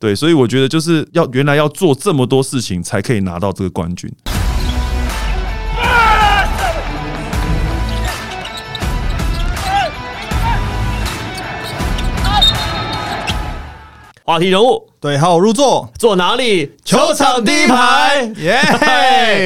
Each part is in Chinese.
对，所以我觉得就是要原来要做这么多事情才可以拿到这个冠军。话题人物对，好入座，坐哪里？球场第一排，耶！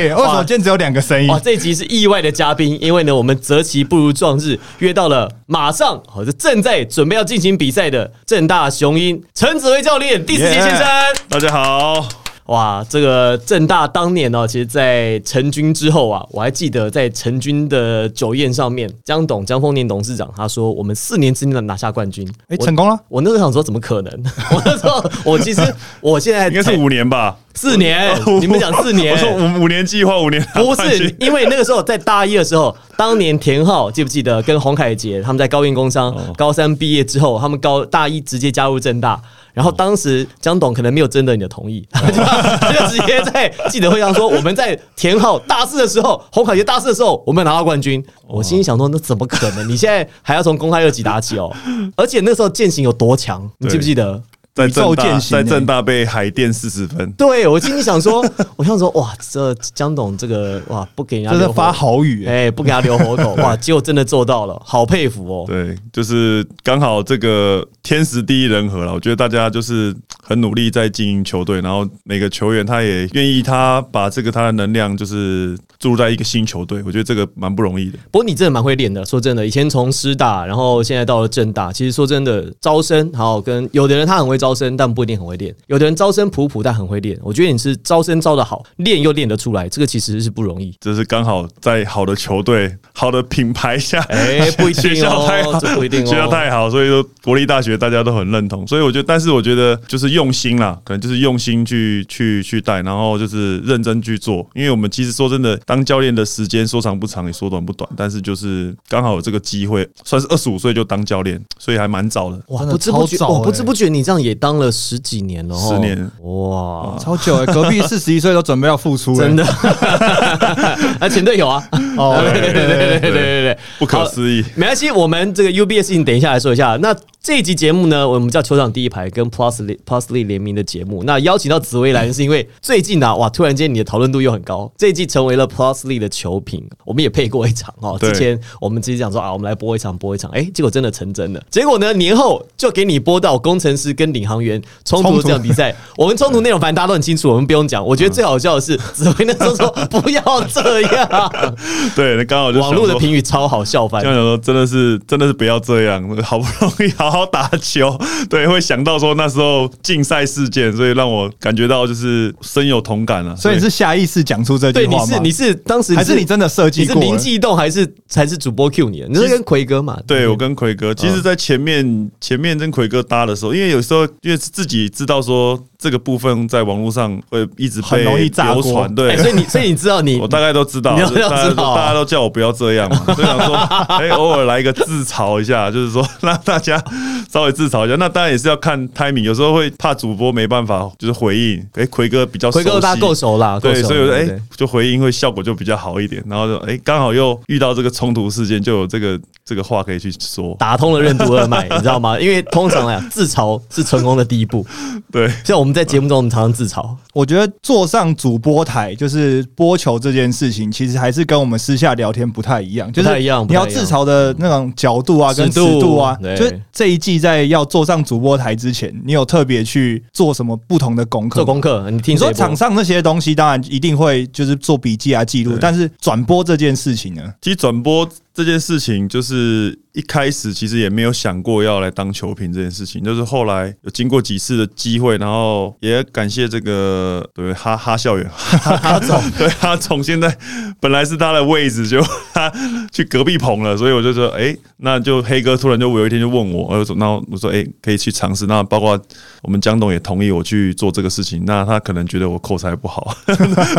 为什么今天只有两个声音？哇，这一集是意外的嘉宾，因为呢，我们择期不如撞日，约到了马上好，这正在准备要进行比赛的正大雄鹰陈子威教练第四节先生。大家好。哇，这个正大当年呢，其实，在成军之后啊，我还记得在成军的酒宴上面，江董江丰年董事长他说，我们四年之内拿下冠军，哎，成功了。我那时候想说，怎么可能？我那时候，我其实我现在应该是五年吧，四年。你们讲四年，我说五五年计划五年，不是，因为那个时候在大一的时候，当年田浩记不记得跟洪凯杰他们在高院工商高三毕业之后，他们高大一直接加入正大。然后当时江董可能没有征得你的同意，他就直接在记者会上说：“我们在田浩大四的时候，红卡杰大四的时候，我们拿到冠军。”我心里想说：“那怎么可能？你现在还要从公开二级打起哦？而且那时候践行有多强，你记不记得？”在正大，在正大被海淀四十分。对我心里想说，我想说，哇，这江董这个哇，不给人家发好语，哎，不给他留活口，哇，结果真的做到了，好佩服哦。对，就是刚好这个天时地利人和了。我觉得大家就是很努力在经营球队，然后每个球员他也愿意，他把这个他的能量就是注入在一个新球队。我觉得这个蛮不容易的。不过你真的蛮会练的，说真的，以前从师大，然后现在到了正大，其实说真的，招生，然后跟有的人他很会。招生但不一定很会练，有的人招生普普但很会练。我觉得你是招生招的好，练又练得出来，这个其实是不容易。这是刚好在好的球队、好的品牌下，哎，不一定哦，这不一定哦，学校太好，所以说国立大学大家都很认同。所以我觉得，但是我觉得就是用心啦，可能就是用心去去去带，然后就是认真去做。因为我们其实说真的，当教练的时间说长不长，也说短不短，但是就是刚好有这个机会，算是二十五岁就当教练，所以还蛮早的。哇，不知不觉，哦，不知不觉你这样也。当了十几年了，十年哇，超久哎！隔壁四十一岁都准备要复出了，真的。啊，前队友啊，哦，对对对对对对对，不可思议。没关系，我们这个 U B S 你等一下来说一下。那这一集节目呢，我们叫球场第一排跟 Plus Plusly 联名的节目。那邀请到紫薇来，是因为最近呢，哇，突然间你的讨论度又很高，这一季成为了 Plusly 的球评。我们也配过一场哦，之前我们直接讲说啊，我们来播一场，播一场，哎，结果真的成真了。结果呢，年后就给你播到工程师跟领航员冲突这场比赛。我们冲突内容反正大家都很清楚，我们不用讲。我觉得最好笑的是 紫薇那时候说不要这样，对，那刚好就网络的评语超好笑，翻。这样说真的是真的是不要这样，好不容易好。好打球，对，会想到说那时候竞赛事件，所以让我感觉到就是深有同感了。所以你是下意识讲出这句话吗？你是你是当时还是你真的设计？你是灵机一动还是才是主播 Q 你？你是跟奎哥嘛？对，我跟奎哥。其实，在前面前面跟奎哥搭的时候，因为有时候因为自己知道说。这个部分在网络上会一直被流传，对，所以你所以你知道你，我大概都知道，大家大家都叫我不要这样嘛，就想说，哎，偶尔来一个自嘲一下，就是说 让大家 稍微自嘲一下。那当然也是要看 timing，有时候会怕主播没办法就是回应。哎，奎哥比较奎哥大家够熟啦，对，所以哎就回应会效果就比较好一点。然后就哎刚好又遇到这个冲突事件，就有这个这个话可以去说，打通了任督二脉，你知道吗？因为通常呀，自嘲是成功的第一步。对，像我们在节目中，我们常常自嘲。我觉得坐上主播台就是播球这件事情，其实还是跟我们私下聊天不太一样。不太一样，你要自嘲的那种角度啊，跟尺度啊，就是这一季在要坐上主播台之前，你有特别去做什么不同的功课？做功课，你听说场上那些东西，当然一定会就是做笔记啊记录，但是转播这件事情呢？其实转播这件事情就是。一开始其实也没有想过要来当球评这件事情，就是后来有经过几次的机会，然后也感谢这个对哈哈校园。哈总，对哈总现在本来是他的位置，就他去隔壁棚了，所以我就说，哎，那就黑哥突然就有一天就问我，我说，那我说，哎，可以去尝试，那包括我们江董也同意我去做这个事情，那他可能觉得我口才不好，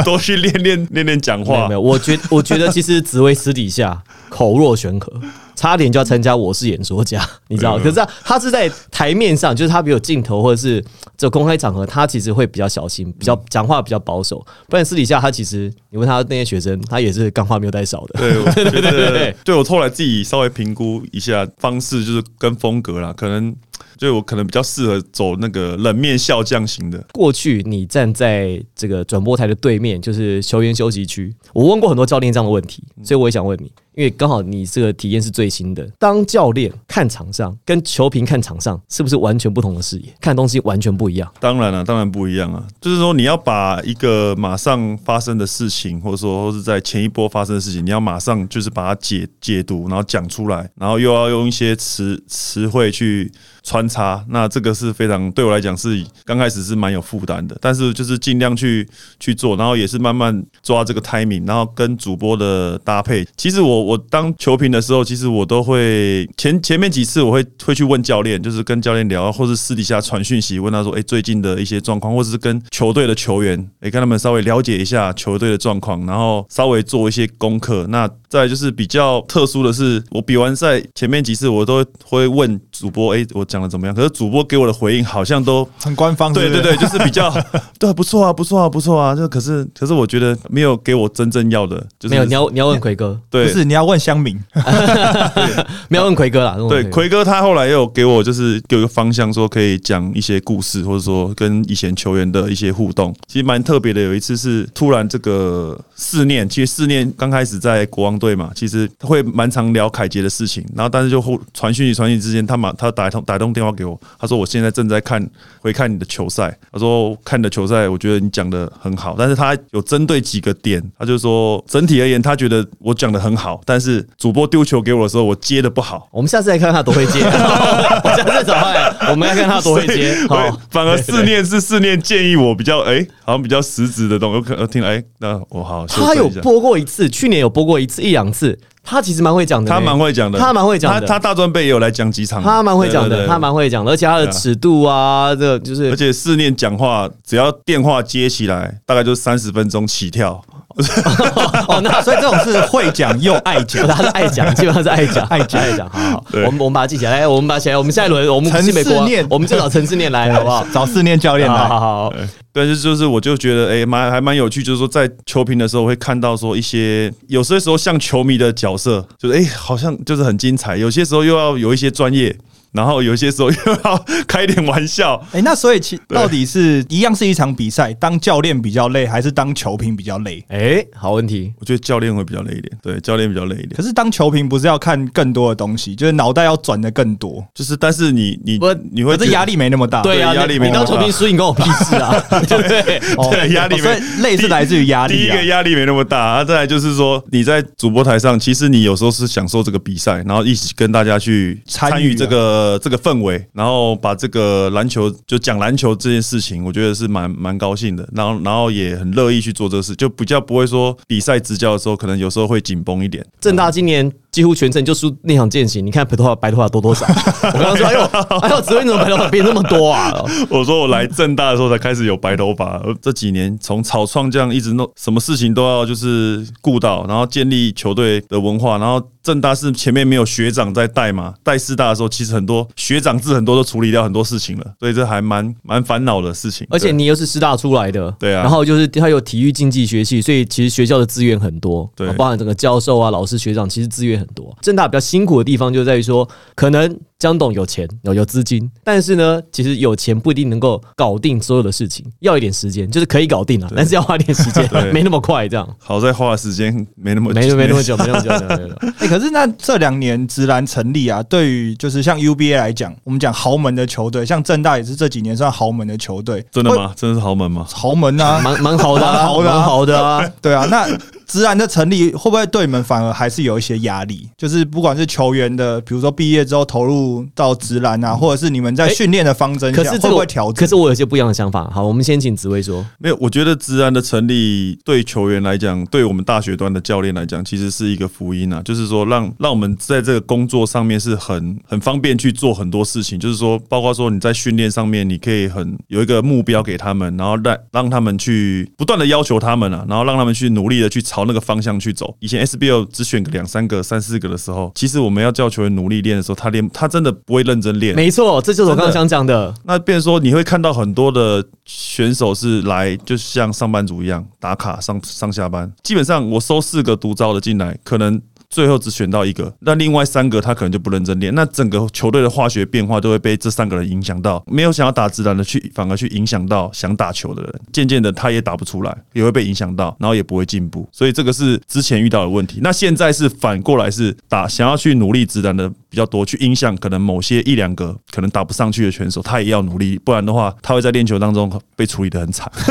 多去练练练练讲话。没有，我觉我觉得其实紫薇私底下口若悬河。差点就要参加《我是演说家》，你知道？可是他他是在台面上，就是他比如镜头或者是这公开场合，他其实会比较小心，比较讲话比较保守。不然私底下他其实，你问他那些学生，他也是干话没有带少的。对对对对对，对我后来自己稍微评估一下方式，就是跟风格啦，可能。所以我可能比较适合走那个冷面笑匠型的。过去你站在这个转播台的对面，就是球员休息区。我问过很多教练这样的问题，所以我也想问你。因为刚好你这个体验是最新的，当教练看场上跟球评看场上是不是完全不同的视野，看东西完全不一样？当然了，当然不一样啊！就是说你要把一个马上发生的事情，或者说是在前一波发生的事情，你要马上就是把它解解读，然后讲出来，然后又要用一些词词汇去穿插，那这个是非常对我来讲是刚开始是蛮有负担的，但是就是尽量去去做，然后也是慢慢抓这个 timing，然后跟主播的搭配。其实我。我当球评的时候，其实我都会前前面几次我会会去问教练，就是跟教练聊，或是私底下传讯息问他说：“哎，最近的一些状况，或者是跟球队的球员，哎，跟他们稍微了解一下球队的状况，然后稍微做一些功课。”那再就是比较特殊的是，我比完赛前面几次我都会问主播：“哎，我讲的怎么样？”可是主播给我的回应好像都很官方，对对对，就是比较 对，不错啊，不错啊，不错啊。就可是可是我觉得没有给我真正要的，就是没有你要你要问奎哥，对，不是你要。问乡民，没有问奎哥啦。对，奎哥他后来又给我就是给我一个方向，说可以讲一些故事，或者说跟以前球员的一些互动，其实蛮特别的。有一次是突然这个思念，其实思念刚开始在国王队嘛，其实他会蛮常聊凯杰的事情，然后但是就互传讯息传讯之间，他马他打一通打一通电话给我，他说我现在正在看回看你的球赛，他说看你的球赛，我觉得你讲的很好，但是他有针对几个点，他就说整体而言，他觉得我讲的很好，但是主播丢球给我的时候，我接的不好。我们下次来看看他多会接。我下次找他，我们要看他多会接。好，反而四念是四念建议我比较哎，好像比较实质的东西。有可能听哎，那我好。他有播过一次，去年有播过一次一两次。他其实蛮会讲的，他蛮会讲的，他蛮会讲的。他他大专杯也有来讲几场，他蛮会讲的，他蛮会讲的，而且他的尺度啊，这就是，而且四念讲话，只要电话接起来，大概就三十分钟起跳。哦，那所以这种是会讲又爱讲，他是爱讲，基本上是爱讲，爱讲，爱讲。好好，我们我们把它记起来，来，我们把起来，我们下一轮 我们陈思念，我们就找陈思念来，好不好？找思念教练来，好好。但是就是我就觉得，哎，蛮还蛮有趣，就是说在球评的时候会看到说一些有些时候像球迷的角色，就是哎，好像就是很精彩，有些时候又要有一些专业。然后有些时候又要开点玩笑，哎，那所以其到底是一样是一场比赛，当教练比较累，还是当球评比较累？哎，好问题，我觉得教练会比较累一点，对，教练比较累一点。可是当球评不是要看更多的东西，就是脑袋要转的更多，就是但是你你你会这压力没那么大，对压力没你当球评输赢跟我屁事啊，对 不对？对，压力所以累是来自于压力。第一个压力没那么大，啊，再来就是说你在主播台上，其实你有时候是享受这个比赛，然后一起跟大家去参与这个呃这个氛围。然后把这个篮球就讲篮球这件事情，我觉得是蛮蛮高兴的。然后然后也很乐意去做这个事，就比较不会说比赛执教的时候，可能有时候会紧绷一点。正大今年。几乎全程就输那场践行，你看白头发白头发多多少？我刚刚说，哎呦，哎呦，紫薇你怎么白头发变那么多啊？我说我来正大的时候才开始有白头发，这几年从草创这样一直弄，什么事情都要就是顾到，然后建立球队的文化，然后正大是前面没有学长在带嘛，带师大的时候其实很多学长制很多都处理掉很多事情了，所以这还蛮蛮烦恼的事情。而且你又是师大出来的，对啊，然后就是他有体育竞技学系，所以其实学校的资源很多，对，包含整个教授啊、老师、学长，其实资源很很多。正大比较辛苦的地方就在于说，可能。江董有钱有有资金，但是呢，其实有钱不一定能够搞定所有的事情，要一点时间，就是可以搞定了，但是要花点时间，没那么快。这样好在花的时间没那么没没那么久，没那么久。哎，可是那这两年直男成立啊，对于就是像 UBA 来讲，我们讲豪门的球队，像正大也是这几年算豪门的球队，真的吗？真的是豪门吗？豪门啊，蛮蛮好的，好的，好的啊，对啊。那直男的成立会不会对你们反而还是有一些压力？就是不管是球员的，比如说毕业之后投入到直男。啊，或者是你们在训练的方针下会不会调整？可是我有些不一样的想法。好，我们先请紫薇说。没有，我觉得直男的成立对球员来讲，对我们大学端的教练来讲，其实是一个福音啊。就是说，让让我们在这个工作上面是很很方便去做很多事情。就是说，包括说你在训练上面，你可以很有一个目标给他们，然后让让他们去不断的要求他们啊，然后让他们去努力的去朝那个方向去走。以前 SBL 只选个两三个、三四个的时候，其实我们要叫球员努力练的时候，他练他真的不会认真练。没错，这就是我刚刚想讲的。那变说你会看到很多的选手是来，就像上班族一样打卡上上下班。基本上我收四个独招的进来，可能。最后只选到一个，那另外三个他可能就不认真练，那整个球队的化学变化都会被这三个人影响到。没有想要打直男的去，反而去影响到想打球的人，渐渐的他也打不出来，也会被影响到，然后也不会进步。所以这个是之前遇到的问题。那现在是反过来是打想要去努力直男的比较多，去影响可能某些一两个可能打不上去的选手，他也要努力，不然的话他会在练球当中被处理的很惨。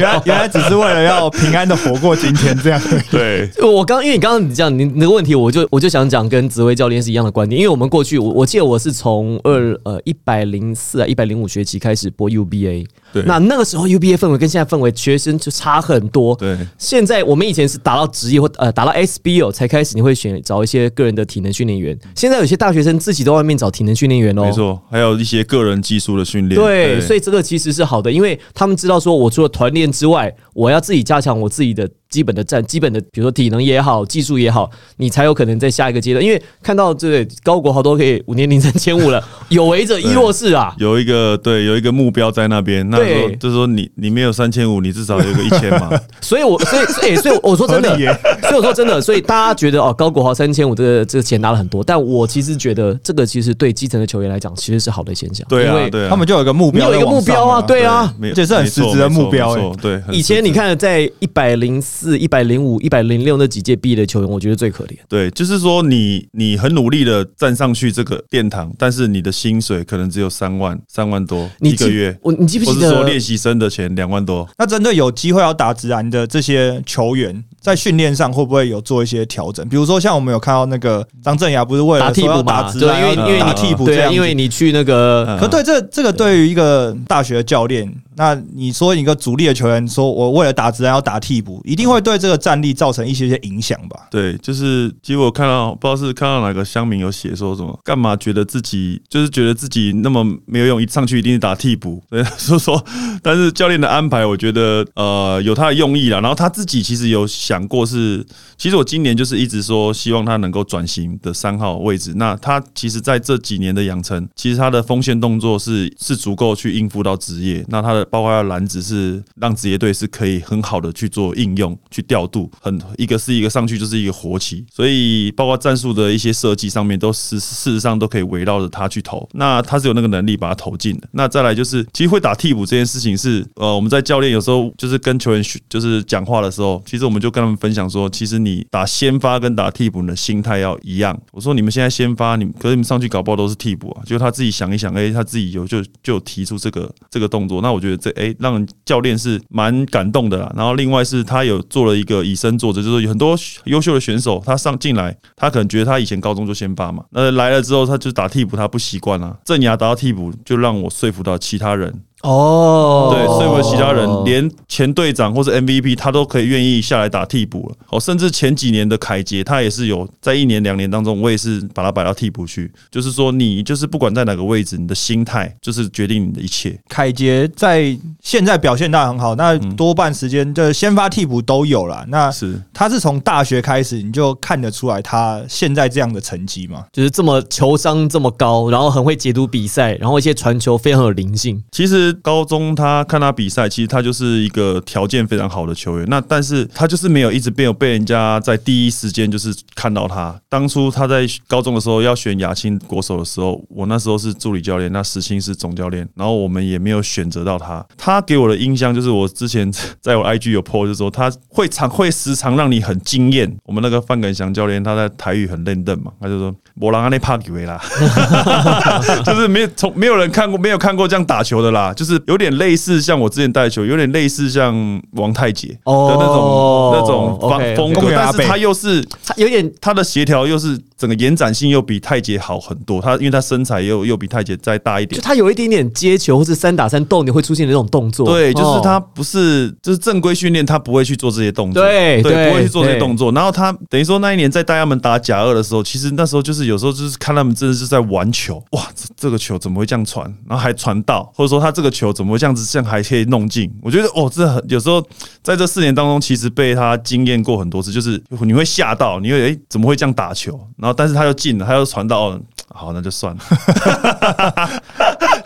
原来原来只是为了要平安的活过今天这样。对我刚因为你刚刚你这样。你那个问题，我就我就想讲跟紫薇教练是一样的观点，因为我们过去我我记得我是从二呃一百零四啊一百零五学期开始播 UBA，对，那那个时候 UBA 氛围跟现在氛围学生就差很多，对，现在我们以前是打到职业或呃打到 SBO 才开始，你会选找一些个人的体能训练员，现在有些大学生自己在外面找体能训练员哦，没错，还有一些个人技术的训练，对，所以这个其实是好的，因为他们知道说我除了团练之外，我要自己加强我自己的。基本的战，基本的，比如说体能也好，技术也好，你才有可能在下一个阶段。因为看到这个高国豪都可以五年零三千五了，有为者亦若是啊。有一个对，有一个目标在那边。那说就是说，你你没有三千五，你至少有个一千嘛。所以，我所以哎，所以我说真的，所以我说真的，所以大家觉得哦，高国豪三千五这个这个钱拿了很多，但我其实觉得这个其实对基层的球员来讲，其实是好的现象。对啊，对啊，他们就有一个目标，有一个目标啊，对啊，这是很实质的目标。对，以前你看在一百零四、一百零五。一百零六那几届毕业的球员，我觉得最可怜。对，就是说你你很努力的站上去这个殿堂，但是你的薪水可能只有三万三万多一个月。我你记不记得？说练习生的钱两万多。那针对有机会要打职篮的这些球员，在训练上会不会有做一些调整？比如说像我们有看到那个张镇雅，不是为了打替补嘛？对，因为因为打替补这样，因为你去那个。可对这这个对于一个大学教练。那你说一个主力的球员说，我为了打直男要打替补，一定会对这个战力造成一些些影响吧？对，就是其实我看到不知道是看到哪个乡民有写说什么，干嘛觉得自己就是觉得自己那么没有用，一上去一定是打替补。对，所以说，但是教练的安排，我觉得呃有他的用意啦。然后他自己其实有想过是，其实我今年就是一直说希望他能够转型的三号位置。那他其实在这几年的养成，其实他的锋线动作是是足够去应付到职业。那他的包括篮子是让职业队是可以很好的去做应用、去调度，很一个是一个上去就是一个活棋，所以包括战术的一些设计上面都是事实上都可以围绕着他去投。那他是有那个能力把它投进的。那再来就是，其实会打替补这件事情是，呃，我们在教练有时候就是跟球员就是讲话的时候，其实我们就跟他们分享说，其实你打先发跟打替补的心态要一样。我说你们现在先发，你可是你们上去搞不好都是替补啊，就他自己想一想，哎，他自己有就就提出这个这个动作。那我觉得。这哎，让教练是蛮感动的啦。然后另外是他有做了一个以身作则，就是有很多优秀的选手，他上进来，他可能觉得他以前高中就先发嘛，那来了之后他就打替补，他不习惯了。郑雅打到替补，就让我说服到其他人。哦，对，所以我其他人连前队长或是 MVP 他都可以愿意下来打替补了。哦，甚至前几年的凯杰，他也是有在一年两年当中，我也是把他摆到替补去。就是说，你就是不管在哪个位置，你的心态就是决定你的一切。凯杰在现在表现当然很好，那多半时间的先发替补都有了。那是他是从大学开始，你就看得出来他现在这样的成绩嘛？就是这么球商这么高，然后很会解读比赛，然后一些传球非常有灵性。其实。高中他看他比赛，其实他就是一个条件非常好的球员。那但是他就是没有一直没有被人家在第一时间就是看到他。当初他在高中的时候要选亚青国手的时候，我那时候是助理教练，那石青是总教练，然后我们也没有选择到他。他给我的印象就是，我之前在我 IG 有 po 就说他会常会时常让你很惊艳。我们那个范耿祥教练他在台语很认凳嘛，他就说我让阿内帕给维啦，就是没有从没有人看过没有看过这样打球的啦。就有点类似像我之前带球，有点类似像王太杰的那种那种风风格，但是他又是他有点他的协调又是整个延展性又比太杰好很多。他因为他身材又又比太杰再大一点，就他有一点点接球或是三打三斗你会出现的那种动作。对，就是他不是就是正规训练，他不会去做这些动作。对对，不会去做这些动作。然后他等于说那一年在带他们打甲二的时候，其实那时候就是有时候就是看他们真的是在玩球。哇，这这个球怎么会这样传？然后还传到，或者说他这个球怎么会这样子，这样还可以弄进？我觉得哦，这很有时候在这四年当中，其实被他惊艳过很多次，就是你会吓到，你会哎怎么会这样打球？然然后但是他又进了，他又传到，好那就算了。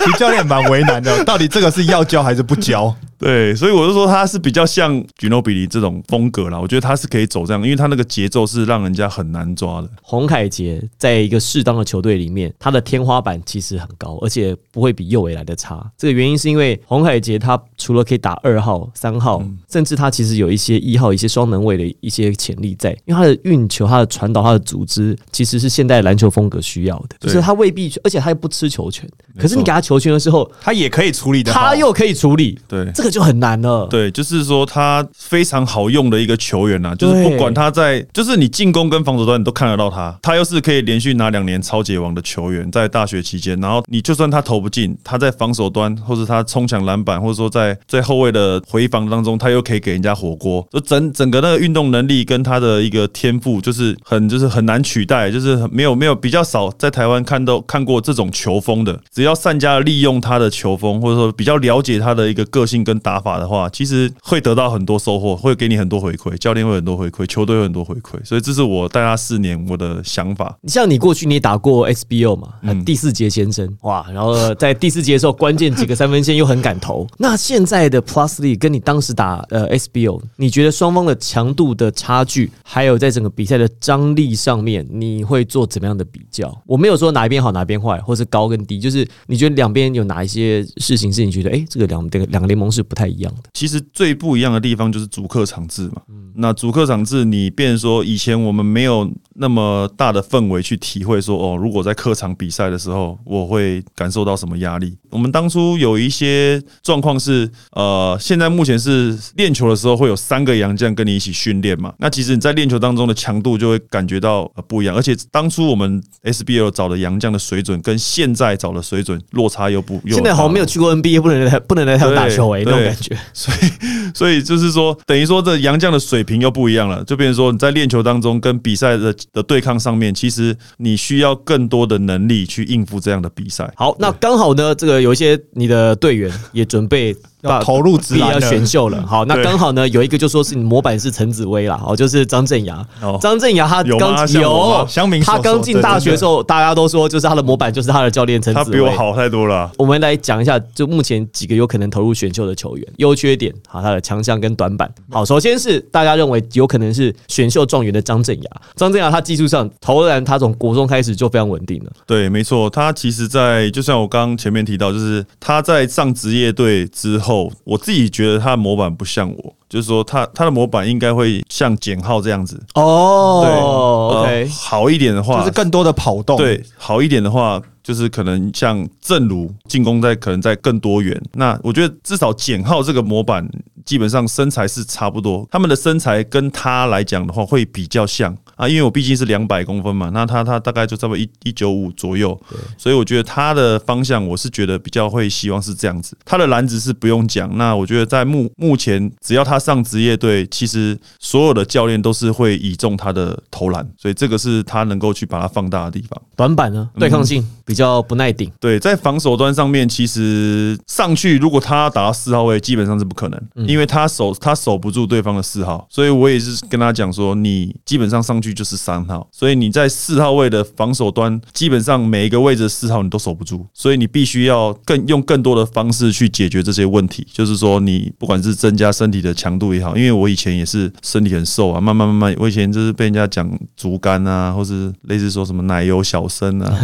其实教练蛮为难的，到底这个是要教还是不教？对，所以我就说他是比较像吉诺比利这种风格啦。我觉得他是可以走这样，因为他那个节奏是让人家很难抓的。洪凯杰在一个适当的球队里面，他的天花板其实很高，而且不会比右伟来的差。这个原因是因为洪凯杰他除了可以打二号、三号，甚至他其实有一些一号、一些双能位的一些潜力在。因为他的运球、他的传导、他的组织，其实是现代篮球风格需要的。就是他未必，而且他又不吃球权。可是你给他球权的时候，他也可以处理的，他又可以处理。对，这个。就很难了。对，就是说他非常好用的一个球员呐，就是不管他在，就是你进攻跟防守端你都看得到他。他又是可以连续拿两年超级王的球员，在大学期间，然后你就算他投不进，他在防守端或者他冲抢篮板，或者说在在后卫的回防当中，他又可以给人家火锅。就整整个那个运动能力跟他的一个天赋，就是很就是很难取代，就是没有没有比较少在台湾看到看过这种球风的。只要善加利用他的球风，或者说比较了解他的一个个性跟。打法的话，其实会得到很多收获，会给你很多回馈，教练会很多回馈，球队有很多回馈，所以这是我带他四年我的想法。你像你过去你打过 SBO 嘛，第四节先生哇，然后在第四节的时候关键几个三分线又很敢投。那现在的 Plusly 跟你当时打呃 SBO，你觉得双方的强度的差距，还有在整个比赛的张力上面，你会做怎么样的比较？我没有说哪一边好哪边坏，或是高跟低，就是你觉得两边有哪一些事情是你觉得哎，这个两这个两个联盟是。不太一样的，其实最不一样的地方就是主客场制嘛。那主客场制，你变说以前我们没有那么大的氛围去体会说，哦，如果在客场比赛的时候，我会感受到什么压力？我们当初有一些状况是，呃，现在目前是练球的时候会有三个洋将跟你一起训练嘛。那其实你在练球当中的强度就会感觉到不一样，而且当初我们 SBL 找的洋将的水准跟现在找的水准落差又不，又现在好像没有去过 NBA，不能来不能来台打球哎。感觉，所以，所以就是说，等于说，这洋将的水平又不一样了，就变成说，你在练球当中跟比赛的的对抗上面，其实你需要更多的能力去应付这样的比赛。好，那刚好呢，这个有一些你的队员也准备。要投入自要选秀了，好，那刚好呢，有一个就说是你模板是陈子薇啦，哦，就是张镇雅，张镇雅他刚有，他刚进大学的时候，大家都说就是他的模板就是他的教练陈子薇，他比我好太多了。我们来讲一下，就目前几个有可能投入选秀的球员，优缺点，好，他的强项跟短板。好，首先是大家认为有可能是选秀状元的张镇雅，张镇雅他技术上投篮，他从国中开始就非常稳定了。对，没错，他其实，在就像我刚刚前面提到，就是他在上职业队之后。后，我自己觉得他的模板不像我，就是说他他的模板应该会像简浩这样子哦。对，OK，好一点的话就是更多的跑动。对，好一点的话就是可能像正如进攻在可能在更多元。那我觉得至少简浩这个模板基本上身材是差不多，他们的身材跟他来讲的话会比较像。啊，因为我毕竟是两百公分嘛，那他他大概就差不多一一九五左右，所以我觉得他的方向我是觉得比较会希望是这样子。他的篮子是不用讲，那我觉得在目目前只要他上职业队，其实所有的教练都是会倚重他的投篮，所以这个是他能够去把它放大的地方。短板呢，对抗性比较不耐顶。对，在防守端上面，其实上去如果他打到四号位，基本上是不可能，因为他守他守不住对方的四号，所以我也是跟他讲说，你基本上上去。就是三号，所以你在四号位的防守端，基本上每一个位置的四号你都守不住，所以你必须要更用更多的方式去解决这些问题。就是说，你不管是增加身体的强度也好，因为我以前也是身体很瘦啊，慢慢慢慢，我以前就是被人家讲竹竿啊，或是类似说什么奶油小生啊，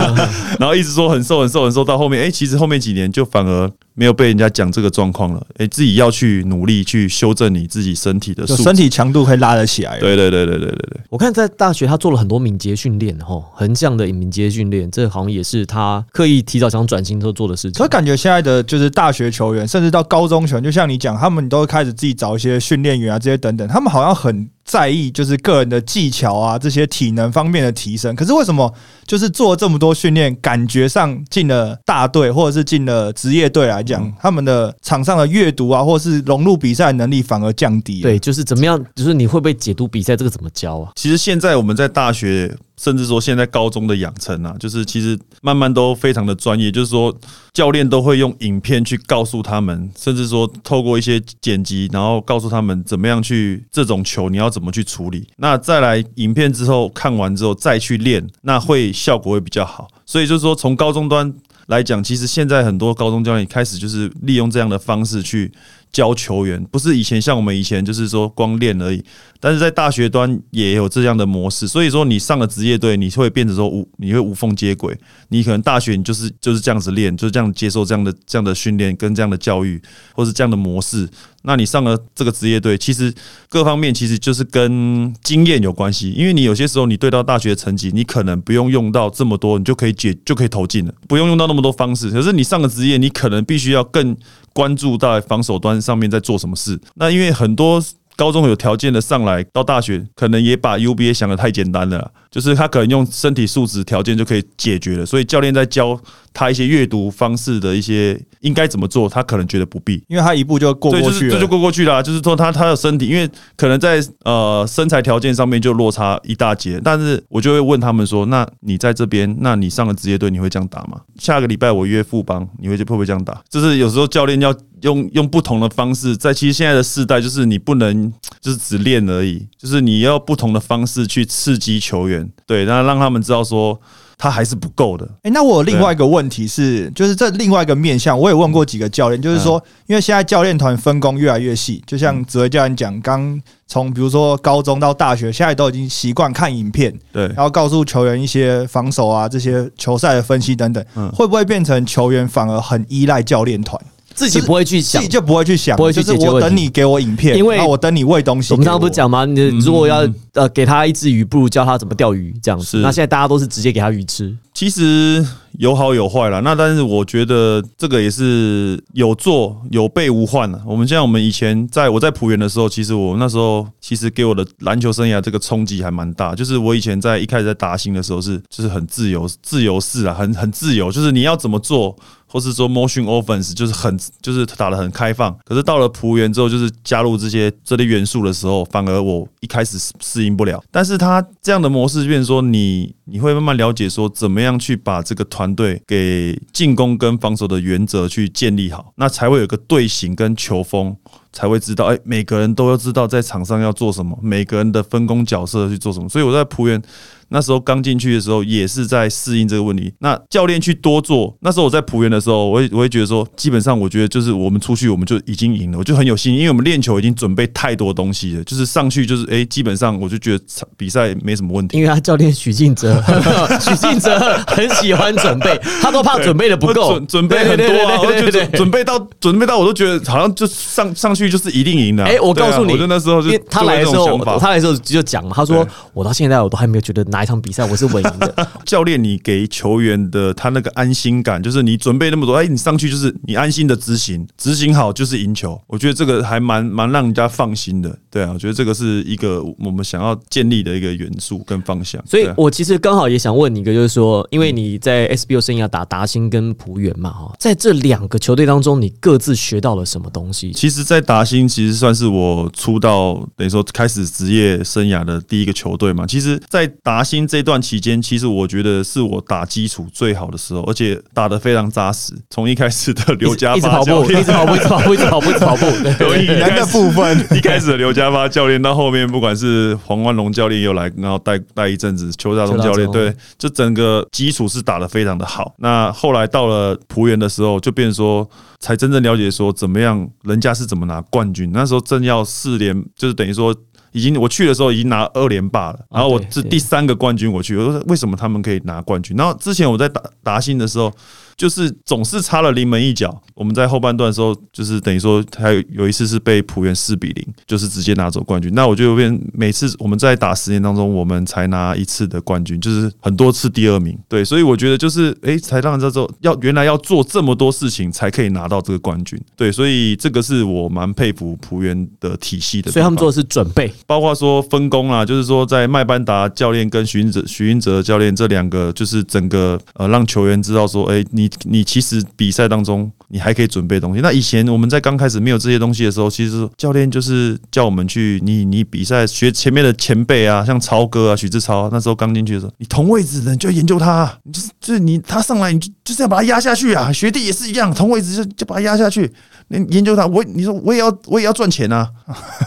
然后一直说很瘦很瘦很瘦，到后面哎，其实后面几年就反而。没有被人家讲这个状况了，哎，自己要去努力去修正你自己身体的，身体强度可以拉得起来。对对对对对对对。我看在大学他做了很多敏捷训练，吼，横向的敏捷训练，这好像也是他刻意提早想转型之后做的事情。以感觉现在的就是大学球员，甚至到高中球员，就像你讲，他们都开始自己找一些训练员啊，这些等等，他们好像很在意就是个人的技巧啊，这些体能方面的提升。可是为什么就是做这么多训练，感觉上进了大队或者是进了职业队来讲，他们的场上的阅读啊，或者是融入比赛能力反而降低？对，就是怎么样？就是你会不会解读比赛？这个怎么教啊？其实现在我们在大学。甚至说，现在高中的养成啊，就是其实慢慢都非常的专业。就是说，教练都会用影片去告诉他们，甚至说透过一些剪辑，然后告诉他们怎么样去这种球你要怎么去处理。那再来影片之后看完之后再去练，那会效果会比较好。所以就是说，从高中端来讲，其实现在很多高中教练开始就是利用这样的方式去。教球员不是以前像我们以前就是说光练而已，但是在大学端也有这样的模式，所以说你上了职业队，你会变成说无你会无缝接轨，你可能大学你就是就是这样子练，就是这样接受这样的这样的训练跟这样的教育，或是这样的模式。那你上了这个职业队，其实各方面其实就是跟经验有关系，因为你有些时候你对到大学成绩，你可能不用用到这么多，你就可以解就可以投进了，不用用到那么多方式。可是你上了职业，你可能必须要更关注在防守端上面在做什么事。那因为很多高中有条件的上来到大学，可能也把 UBA 想的太简单了。就是他可能用身体素质条件就可以解决了，所以教练在教他一些阅读方式的一些应该怎么做，他可能觉得不必，因为他一步就过过去了，这就过过去了。就是说他他的身体，因为可能在呃身材条件上面就落差一大截，但是我就会问他们说：那你在这边，那你上了职业队，你会这样打吗？下个礼拜我约富邦，你会会不会这样打？就是有时候教练要用用不同的方式，在其实现在的世代，就是你不能就是只练而已，就是你要不同的方式去刺激球员。对，然后让他们知道说他还是不够的。哎，那我有另外一个问题是，就是这另外一个面向，我也问过几个教练，就是说，因为现在教练团分工越来越细，就像指挥教练讲，刚从比如说高中到大学，现在都已经习惯看影片，对，然后告诉球员一些防守啊这些球赛的分析等等，会不会变成球员反而很依赖教练团？自己不会去想，自己就不会去想，不会去解决我等你给我影片，因为我等你喂东西。我们刚刚不是讲吗？你如果要呃给他一只鱼，不如教他怎么钓鱼这样子。那现在大家都是直接给他鱼吃。其实有好有坏了，那但是我觉得这个也是有做有备无患了。我们像我们以前在我在浦原的时候，其实我那时候其实给我的篮球生涯这个冲击还蛮大。就是我以前在一开始在达兴的时候是就是很自由自由式啊，很很自由，就是你要怎么做。或是说 motion offense 就是很就是打的很开放，可是到了仆员之后，就是加入这些这类元素的时候，反而我一开始适应不了。但是他这样的模式，变说你你会慢慢了解说怎么样去把这个团队给进攻跟防守的原则去建立好，那才会有个队形跟球风。才会知道，哎，每个人都要知道在场上要做什么，每个人的分工角色去做什么。所以我在浦原那时候刚进去的时候，也是在适应这个问题。那教练去多做，那时候我在浦原的时候，我会我会觉得说，基本上我觉得就是我们出去我们就已经赢了，我就很有信心，因为我们练球已经准备太多东西了，就是上去就是哎，基本上我就觉得比赛没什么问题。因为他教练许晋哲，许晋哲很喜欢准备，他都怕准备的不够，准备很多啊，我就觉得准备到准备到我都觉得好像就上上去。就是一定赢的。哎，我告诉你，我那时候就他来的时候，他来的时候就讲嘛，他说我到现在我都还没有觉得哪一场比赛我是稳赢的。教练，你给球员的他那个安心感，就是你准备那么多，哎，你上去就是你安心的执行，执行好就是赢球。我觉得这个还蛮蛮让人家放心的。对啊，我觉得这个是一个我们想要建立的一个元素跟方向。所以我其实刚好也想问你一个，就是说，因为你在 SBO 生涯打达兴跟浦原嘛，哈，在这两个球队当中，你各自学到了什么东西？其实，在达兴其实算是我出道等于说开始职业生涯的第一个球队嘛。其实，在达兴这段期间，其实我觉得是我打基础最好的时候，而且打得非常扎实。从一开始的刘家 一直跑步，一直跑步，一直跑步，一直跑步，一直跑步。有以前的部分，一开始的刘家发教练到后面，不管是黄万龙教练又来，然后带带一阵子，邱大中教练，对，就整个基础是打得非常的好。那后来到了浦原的时候，就变说。才真正了解说怎么样，人家是怎么拿冠军。那时候正要四连，就是等于说已经我去的时候已经拿二连霸了。然后我是第三个冠军，我去，我说为什么他们可以拿冠军？然后之前我在打达兴的时候。就是总是差了临门一脚。我们在后半段的时候，就是等于说他有有一次是被浦原四比零，就是直接拿走冠军。那我就变每次我们在打十年当中，我们才拿一次的冠军，就是很多次第二名。对，所以我觉得就是诶，才让人知道要原来要做这么多事情才可以拿到这个冠军。对，所以这个是我蛮佩服浦原的体系的。所以他们做的是准备，包括说分工啊，就是说在麦班达教练跟徐云哲、徐云哲教练这两个，就是整个呃让球员知道说，哎、你你其实比赛当中你还可以准备东西。那以前我们在刚开始没有这些东西的时候，其实教练就是叫我们去你你比赛学前面的前辈啊，像超哥啊、许志超啊，那时候刚进去的时候，你同位置的你就研究他啊，你就是就是你他上来你就就是要把他压下去啊，学弟也是一样，同位置就就把他压下去。你研究他，我你说我也要我也要赚钱啊，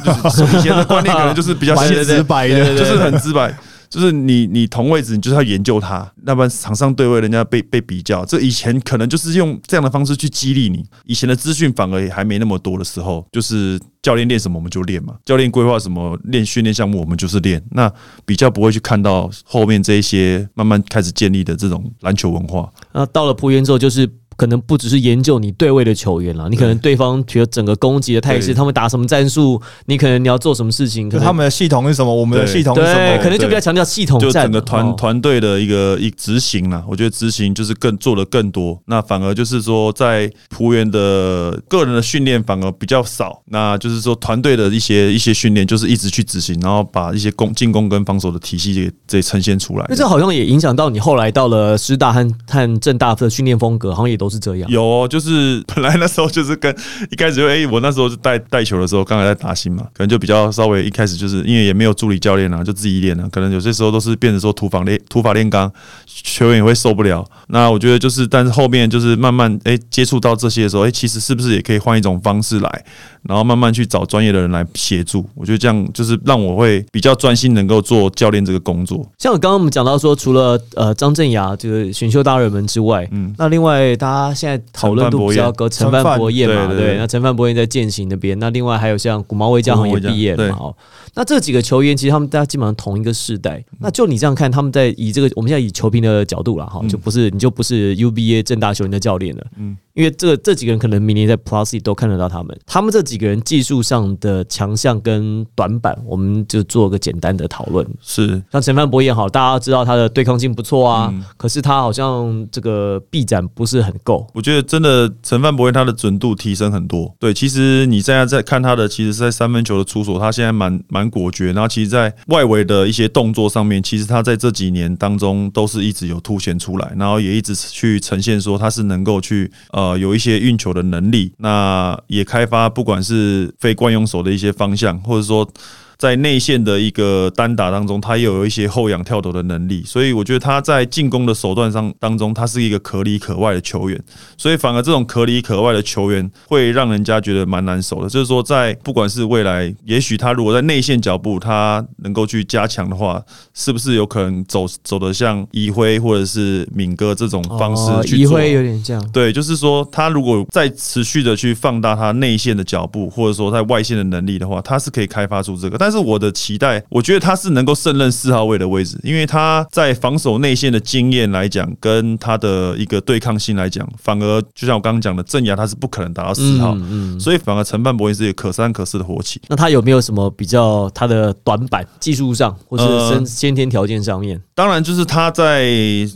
就是以前的观念可能就是比较 直白的就是很直白，就是你你同位置，你就是要研究他，要不然场上对位人家被被比较，这以前可能就是用这样的方式去激励你。以前的资讯反而也还没那么多的时候，就是教练练什么我们就练嘛，教练规划什么练训练项目我们就是练，那比较不会去看到后面这一些慢慢开始建立的这种篮球文化。那到了浦原之后，就是可能不只是研究你对位的球员了，你可能对方觉得整个攻击的态势，他们打什么战术，你可能你要做什么事情，可能就他们的系统是什么，我们的系统是什对，么？可能就比较强调系统就，整个团哦。团队的一个一执行了，我觉得执行就是更做的更多，那反而就是说在浦原的个人的训练反而比较少，那就是说团队的一些一些训练就是一直去执行，然后把一些攻进攻跟防守的体系给给呈现出来。那。这好像也影响到你后来到了师大和和正大的训练风格，好像也都是这样。有哦，就是 本来那时候就是跟一开始就哎、我那时候就带带球的时候，刚才在打新嘛，可能就比较稍微一开始就是因为也没有助理教练啊，就自己练啊，可能有些时候都是变成说土法练土法炼钢，球员也会受不了。那我觉得就是，但是后面就是慢慢哎、接触到这些的时候，哎、其实是不是也可以换一种方式来，然后慢慢去找专业的人来协助。我觉得这样就是让我会比较专心能够做教练这个工作。像刚刚我们讲到说，除了呃张镇雅这个选秀大热门之外，嗯。那另外大家现在讨论度比较高，陈范博彦嘛，对对对。对，那陈范博彦在践行那边，那另外还有像古毛威教行也毕业了对。嘛，哦，那这几个球员其实他们大家基本上同一个世代，那就你这样看，他们在以这个我们现在以球评的角度啦，哈，嗯。就不是你就不是 UBA 正大球员的教练了，嗯嗯。因为这这几个人可能明年在 Plus 都看得到他们，他们这几个人技术上的强项跟短板，我们就做个简单的讨论。是像陈范博也好，大家知道他的对抗性不错啊，嗯可是他好像这个臂展不是很够。我觉得真的陈范博彦他的准度提升很多。对，其实你现在在看他的，其实是在三分球的出手，他现在蛮蛮果决。然后其实，在外围的一些动作上面，其实他在这几年当中都是一直有凸显出来，然后也一直去呈现说他是能够去呃呃有一些运球的能力，那也开发不管是非惯用手的一些方向，或者说。在内线的一个单打当中，他也有一些后仰跳投的能力，所以我觉得他在进攻的手段上当中，他是一个可里可外的球员。所以反而这种可里可外的球员会让人家觉得蛮难守的。就是说，在不管是未来，也许他如果在内线脚步他能够去加强的话，是不是有可能走走得像一辉或者是敏哥这种方式去做？一会有点这样。对，就是说，他如果再持续的去放大他内线的脚步，或者说在外线的能力的话，他是可以开发出这个。但是我的期待，我觉得他是能够胜任四号位的位置，因为他在防守内线的经验来讲，跟他的一个对抗性来讲，反而就像我刚刚讲的，镇压他是不可能打到四号，嗯嗯。所以反而陈范博也是一个可三可四的火起。那他有没有什么比较他的短板，技术上或是呃先先天条件上面？当然，就是他在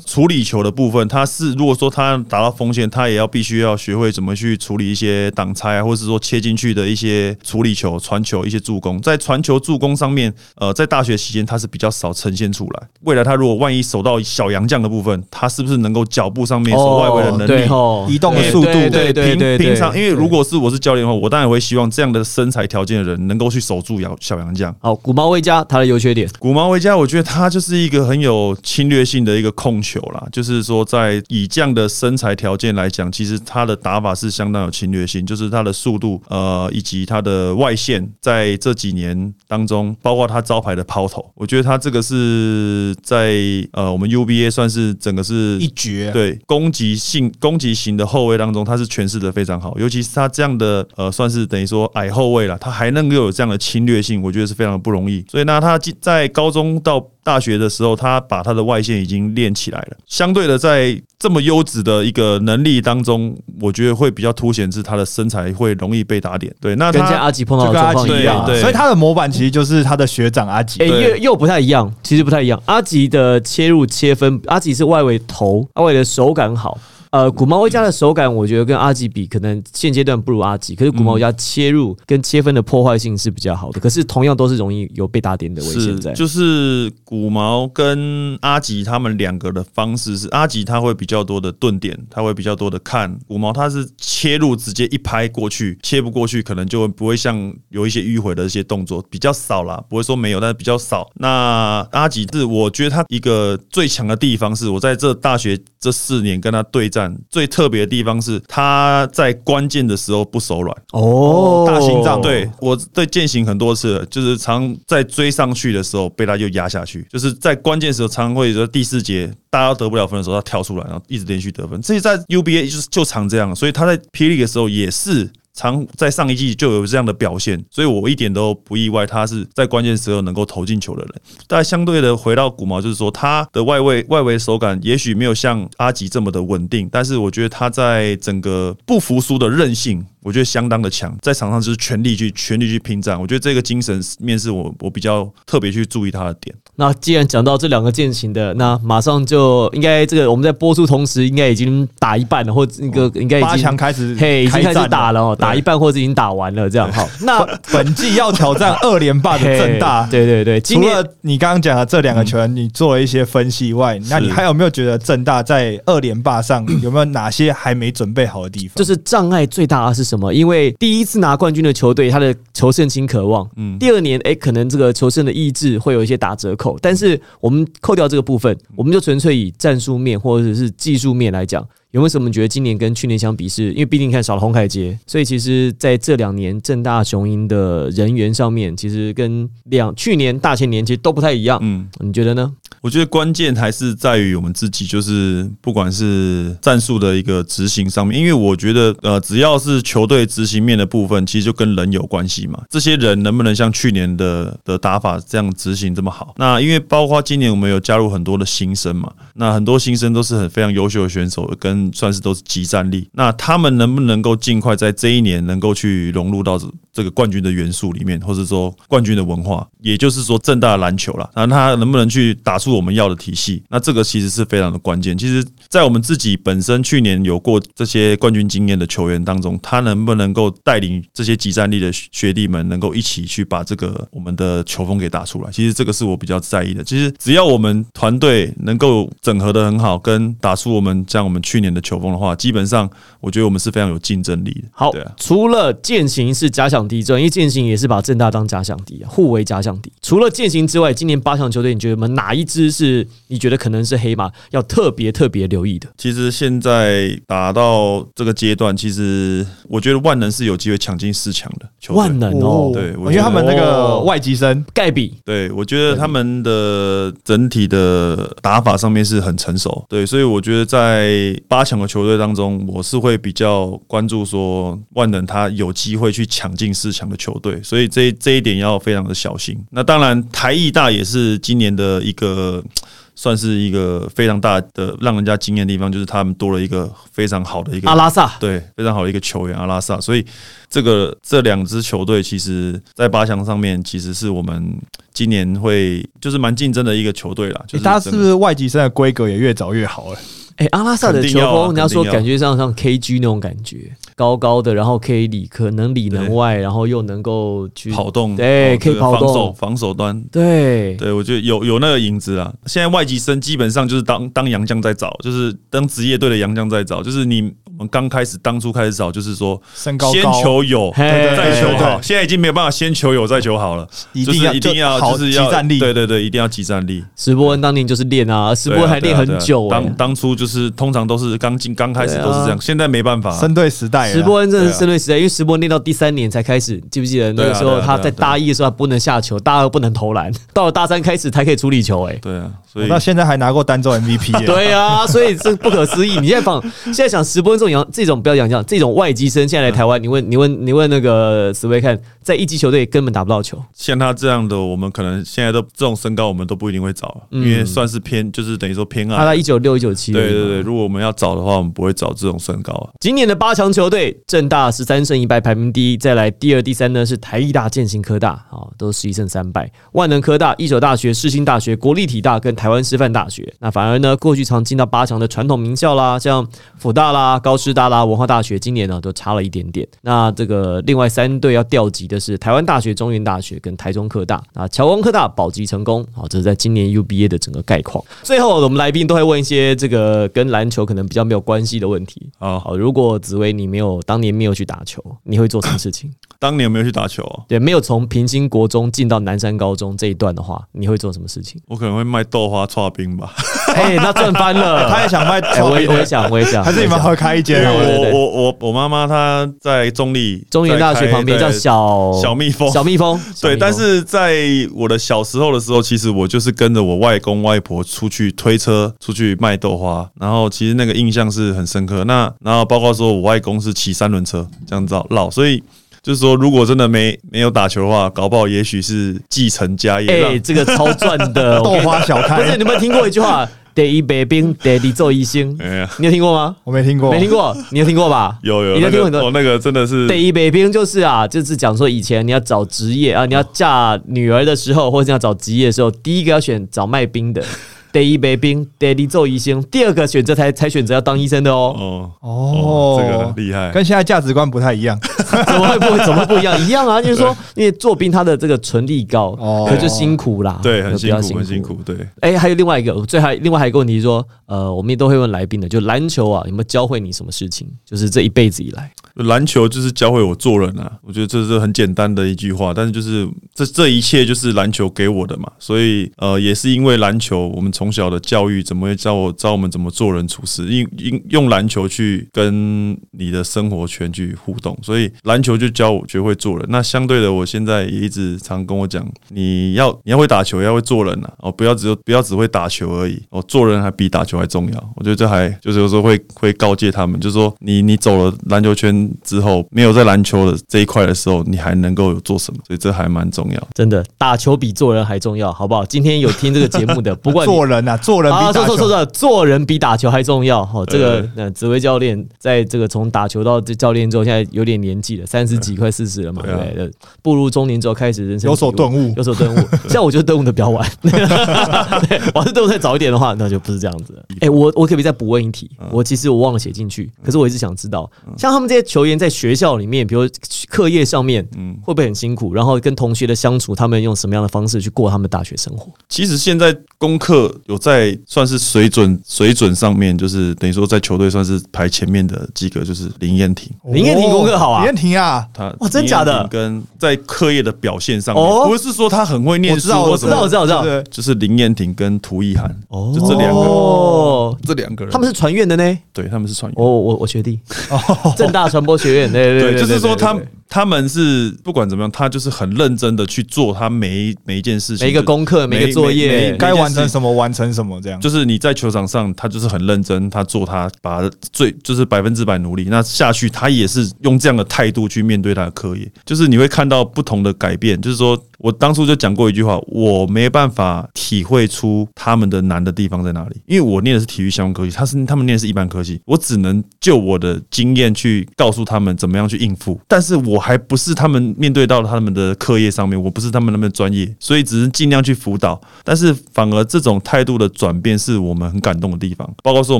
处理球的部分，他是如果说他达到锋线，他也要必须要学会怎么去处理一些挡拆啊，或者是说切进去的一些处理球、传球、一些助攻。在传球助攻上面，呃，在大学期间他是比较少呈现出来。未来他如果万一守到小洋将的部分，他是不是能够脚步上面守外围的能力？移动的速度对对对平对对，平常，因为如果是我是教练的话，我当然会希望这样的身材条件的人能够去守住小小洋将。好古毛维加他的优缺点，古毛维加，我觉得他就是一个很有侵略性的一个控球啦，就是说在以这样的身材条件来讲，其实他的打法是相当有侵略性，就是他的速度，呃，以及他的外线，在这几年当中，包括他招牌的抛投，我觉得他这个是在呃我们 UBA 算是整个是一绝。对攻击性、攻击型的后卫当中，他是诠释的非常好，尤其是他这样的呃，算是等于说矮后卫了，他还能够有这样的侵略性，我觉得是非常的不容易。所以呢，他进在高中到大学的时候，他把他的外线已经练起来了。相对的，在这么优质的一个能力当中，我觉得会比较凸显是他的身材会容易被打点。对，那跟现在阿吉碰到跟阿状况一样。吉一样，对所以他的模板其实就是他的学长阿吉哎、。对又又不太一样，其实不太一样。阿吉的切入切分，阿吉是外围投，阿伟的手感好。呃，古毛威加的手感，我觉得跟阿吉比，可能现阶段不如阿吉。可是古毛威加切入跟切分的破坏性是比较好的，可是同样都是容易有被打点的危险在。就是古毛跟阿吉他们两个的方式是，阿吉他会比较多的顿点，他会比较多的看古毛，他是切入直接一拍过去，切不过去可能就不会像有一些迂回的一些动作比较少啦，不会说没有，但是比较少。那阿吉是我觉得他一个最强的地方是，我在这大学这四年跟他对战最特别的地方是他在关键的时候不手软。哦大心脏对我对践行很多次了，就是常在追上去的时候被他就压下去，就是在关键时候常会说第四节大家都得不了分的时候，他跳出来，然后一直连续得分。这在 UBA 就是就常这样，所以他在霹雳的时候也是。常在上一季就有这样的表现，所以我一点都不意外，他是在关键时候能够投进球的人。但相对的，回到古毛，就是说他的外围外围手感也许没有像阿吉这么的稳定，但是我觉得他在整个不服输的韧性，我觉得相当的强，在场上就是全力去全力去拼战。我觉得这个精神面是我我比较特别去注意他的点。那既然讲到这两个践行的，那马上就应该这个我们在播出同时，应该已经打一半了，或那个应该已八经强开始嘿，已经开始打了哦，打一半或者已经打完了，这样 好。那本季要挑战二连霸的正大。对对对，除了你刚刚讲的这两个球员，你做了一些分析以外，那你还有没有觉得正大在二连霸上有没有哪些还没准备好的地方？就是障碍最大的是什么？因为第一次拿冠军的球队，他的求胜心渴望，嗯第二年，哎、可能这个求胜的意志会有一些打折扣。但是我们扣掉这个部分，我们就纯粹以战术面或者是技术面来讲，有没有什么觉得今年跟去年相比是？因为毕竟看少了洪凯杰，所以其实在这两年正大雄鹰的人员上面，其实跟两去年大前年其实都不太一样。嗯，你觉得呢？我觉得关键还是在于我们自己，就是不管是战术的一个执行上面，因为我觉得呃，只要是球队执行面的部分，其实就跟人有关系嘛。这些人能不能像去年的的打法这样执行这么好？那因为包括今年我们有加入很多的新生嘛，那很多新生都是很非常优秀的选手，跟算是都是集战力。那他们能不能够尽快在这一年能够去融入到这个冠军的元素里面，或者说冠军的文化，也就是说正大的篮球啦，那他能不能去打出我们要的体系？那这个其实是非常的关键。其实，在我们自己本身去年有过这些冠军经验的球员当中，他能不能够带领这些集战力的学弟们，能够一起去把这个我们的球风给打出来？其实这个是我比较在意的。其实只要我们团队能够整合的很好，跟打出我们像我们去年的球风的话，基本上我觉得我们是非常有竞争力的。好对啊，除了践行是假想敌之外，因为践行也是把正大当假想敌，啊互为假想敌。除了践行之外，今年八强球队，你觉得我们哪一支是你觉得可能是黑马，要特别特别留意的？其实现在打到这个阶段，其实我觉得万能是有机会抢进四强的球队。万能哦，对我觉得他们那个哦外籍生盖比对，我觉得他们的整体的打法上面是很成熟，对，所以我觉得在八强的球队当中，我是会比较关注说万能他有机会去抢进四强的球队，所以这这一点要非常的小心。那当然，台艺大也是今年的一个。算是一个非常大的让人家惊艳的地方，就是他们多了一个非常好的一个阿拉萨，对，非常好的一个球员阿拉萨，所以这个这两支球队其实，在八强上面，其实是我们今年会就是蛮竞争的一个球队啦。就是他是不是外籍生的规格也越早越好了？哎、阿拉萨的球风，你要说感觉上像 KG 那种感觉，高高的，然后可以里可能里能外，然后又能够去跑动，对可以跑动防守端。对对，我觉得有有那个影子啊。现在外籍生基本上就是当当洋将在找，就是当职业队的洋将在找，就是你我们刚开始当初开始找，就是说先身高高。求有，再求好。现在已经没有办法先求有再求好了，一定要就是一定要就是要集战力。对对对，一定要集战力。石波恩当年就是练啊，石波恩还练很久当当初就是通常都是刚进刚开始都是这样，现在没办法。生对时代，石波恩真的是生对时代，因为石波恩练到第三年才开始，记不记得？那个时候他在大一的时候他不能下球，大二不能投篮，到了大三开始才可以处理球、哎。对啊，所以那现在还拿过单周 MVP 对啊，所以这不可思议。你现在放，现在想石波恩这种种洋这种不要讲这样，这种外籍生现在来台湾，你问你问你问那个史威看，在一级球队根本打不到球。像他这样的，我们可能现在都这种身高，我们都不一定会找，因为算是偏，就是等于说偏矮。他在一九六一九七。对对对，如果我们要找的话，我们不会找这种身高啊。今年的八强球队，正大十三胜一败排名第一，再来第二、第三呢是台艺大、建行科大，啊，都十一胜三败。万能科大、一所大学、世新大学、国立体大跟台湾师范大学，那反而呢，过去常进到八强的传统名校啦，像辅大啦、高师大啦、文化大学，今年呢都差了一点点。那这个另外三队要调级的是台湾大学、中原大学跟台中科大啊，侨光科大保级成功，好，这是在今年 UBA 的整个概况。最后，我们来宾都会问一些这个跟篮球可能比较没有关系的问题啊。好，如果紫薇你没有当年没有去打球，你会做什么事情？当年没有去打球，对，没有从平兴国中进到南山高中这一段的话，你会做什么事情？我可能会卖豆花搓冰吧。哎，那赚翻了，他也想卖，我也我也想，我也想，还是你们合开一间？我我我我妈妈她在中立中原大学旁边叫小小蜜蜂，小蜜蜂。对，但是在我的小时候的时候，其实我就是跟着我外公外婆出去推车出去卖豆花，然后其实那个印象是很深刻。那然后包括说我外公是骑三轮车这样子绕，所以。就是说，如果真的没没有打球的话，搞不好也许是继承家业。哎，这个超赚的 豆花小开。不是，你们听过一句话？第一百兵，爹地做一星。你有听过吗？我没听过，没听过。你有听过吧？有有，你有听过很多。那个真的是第一百兵，就是啊，就是讲说以前你要找职业啊，你要嫁女儿的时候，或者要找职业的时候，第一个要选找卖冰的。第一杯冰，第二做医生，第二个选择才才选择要当医生的哦。哦哦，这个厉害，跟现在价值观不太一样。怎么会不怎么不一样？一样啊，就是说，因为做兵他的这个纯力高，可就辛苦啦。对，很辛苦，很辛苦。对。哎，还有另外一个，最还另外还有一个问题，说，呃，我们也都会问来宾的，就篮球啊，有没有教会你什么事情？就是这一辈子以来。篮球就是教会我做人啊，我觉得这是很简单的一句话，但是就是这这一切就是篮球给我的嘛，所以呃也是因为篮球，我们从小的教育怎么会教我教我们怎么做人处事，用用用篮球去跟你的生活圈去互动，所以篮球就教我学会做人。那相对的，我现在也一直常跟我讲，你要你要会打球，要会做人啊，哦，不要只有不要只会打球而已，哦，做人还比打球还重要。我觉得这还就是有时候会会告诫他们，就是说你你走了篮球圈。之后没有在篮球的这一块的时候，你还能够有做什么？所以这还蛮重要。真的，打球比做人还重要，好不好？今天有听这个节目的，不管做人啊，做人比做做做做做人比打球还重要。好，这个那紫薇教练在这个从打球到这教练之后，现在有点年纪了，三十几快四十了嘛，对不对？步入中年之后开始人生有所顿悟，有所顿悟。像我觉得顿悟的比较晚，我是顿悟再早一点的话，那就不是这样子。哎，我我可不可以再补问一题？我其实我忘了写进去，可是我一直想知道，像他们这些球员在学校里面，比如课业上面，嗯，会不会很辛苦？然后跟同学的相处，他们用什么样的方式去过他们大学生活？其实现在功课有在算是水准水准上面，就是等于说在球队算是排前面的几个，就是林彦廷。林彦廷功课好啊，林彦廷啊，他哇，真假的？跟在课业的表现上，哦，不是说他很会念书，我知道，我知道，我知道，就是林彦廷跟涂一涵，哦，就这两个，哦，这两个人，他们是传院的呢，对，他们是传院，哦，我我学弟，正大传播学院，对对对，就是说他。他们是不管怎么样，他就是很认真的去做他每一每一件事情，每一个功课，每个作业，该完成什么完成什么，这样。就是你在球场上，他就是很认真，他做他把最就是百分之百努力，那下去他也是用这样的态度去面对他的课业，就是你会看到不同的改变，就是说。我当初就讲过一句话，我没办法体会出他们的难的地方在哪里，因为我念的是体育相关科技，他是他们念的是一般科技，我只能就我的经验去告诉他们怎么样去应付，但是我还不是他们面对到他们的课业上面，我不是他们那么专业，所以只是尽量去辅导，但是反而这种态度的转变是我们很感动的地方，包括说我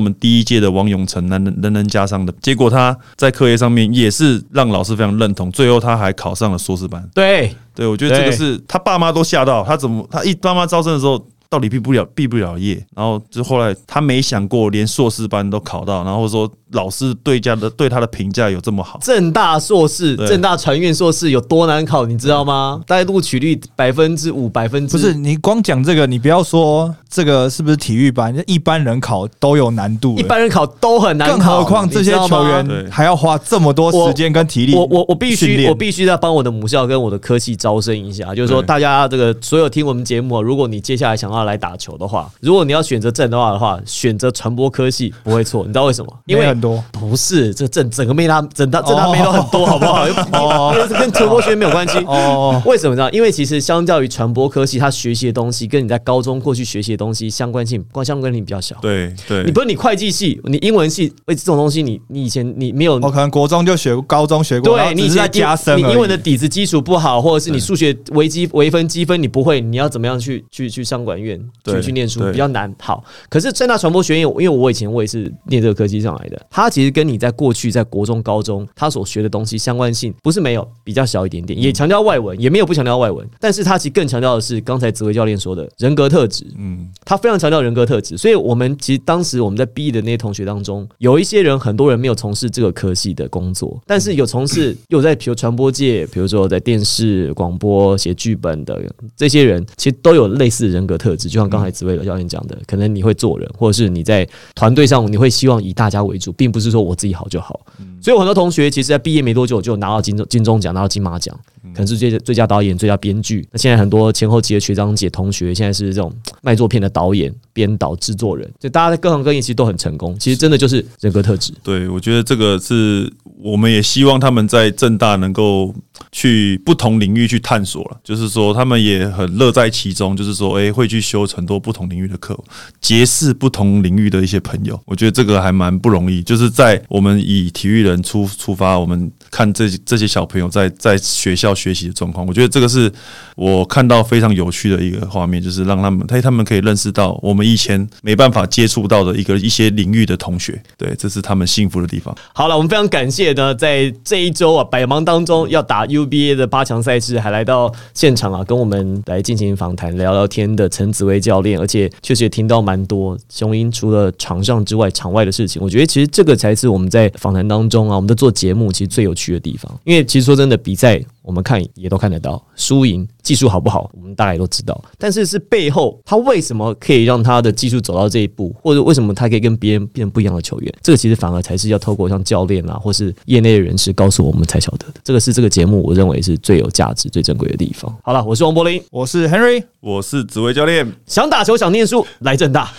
们第一届的王永成，能能能能加上的结果，他在课业上面也是让老师非常认同，最后他还考上了硕士班，对。对，我觉得这个是他爸妈都吓到，他怎么他一爸妈招生的时候。到底毕不了毕不了业，然后就后来他没想过连硕士班都考到，然后说老师对家的对他的评价有这么好。正大硕士，正大传院硕士有多难考，你知道吗？大概录取率百分之五，百分之不是你光讲这个，你不要说这个是不是体育班，一般人考都有难度，一般人考都很难，更何况这些球员还要花这么多时间跟体力。我我我必须我必须要帮我的母校跟我的科系招生一下，就是说大家这个所有听我们节目，如果你接下来想要。要来打球的话，如果你要选择正的话的话，选择传播科系不会错。你知道为什么？因为很多不是这正整个妹他整大整大妹都很多，好不好？哦跟传播学没有关系。哦，为什么呢？因为其实相较于传播科系，他学习的东西跟你在高中过去学习的东西相关性，关相关性比较小。对对，你不是你会计系，你英文系，为这种东西你你以前你没有我可能国中就学过，高中学过，对你以前只是在加深你英文的底子基础不好，或者是你数学微积微分积分你不会，你要怎么样去去去上管院去对去念书比较难。好，可是正大传播学院，因为我以前我也是念这个科技上来的，它其实跟你在过去在国中、高中他所学的东西相关性不是没有，比较小一点点，也强调外文，也没有不强调外文，但是它其实更强调的是刚才紫薇教练说的人格特质。嗯，他非常强调人格特质，所以我们其实当时我们在毕业的那些同学当中，有一些人，很多人没有从事这个科系的工作，但是有从事 有在比如传播界，比如说在电视、广播写剧本的这些人，其实都有类似人格特质，就像刚才紫薇的教练讲的，可能你会做人，或者是你在团队上你会希望以大家为主，并不是说我自己好就好。所以我很多同学其实，在毕业没多久就拿到金钟金钟奖，拿到金马奖，可能是最最佳导演、最佳编剧。那现在很多前后期的学长姐同学，现在是这种 卖作片的导演、编导、制作人，就大家在各行各业其实都很成功。其实真的就是人格特质。对，我觉得这个是我们也希望他们在正大能够去不同领域去探索了，就是说他们也很乐在其中，就是说诶、会去修很多不同领域的课，结识不同领域的一些朋友。我觉得这个还蛮不容易，就是在我们以体育人出出发，我们看这这些小朋友在在学校学习的状况，我觉得这个是我看到非常有趣的一个画面，就是让他们他他们可以认识到我们以前没办法接触到的一个一些领域的同学，对，这是他们幸福的地方。好了，我们非常感谢呢，在这一周啊百忙当中要打 UBA 的八强赛事，还来到现场啊，跟我们来进行访谈、聊聊天的陈紫薇教练，而且确实也听到蛮多雄鹰除了场上之外，场外的事情。我觉得其实这个才是我们在访谈当中啊，我们在做节目其实最有趣的地方。因为其实说真的，比赛我们看也都看得到，输赢技术好不好，我们大概都知道。但是是背后他为什么可以让他的技术走到这一步，或者为什么他可以跟别人变成不一样的球员，这个其实反而才是要透过像教练啊，或是业内的人士告诉我们才晓得的。这个是这个节目我认为是最有价值、最珍贵的地方。好了，我是王柏林，我是 Henry。我是紫薇教练。想打球想念书来正大。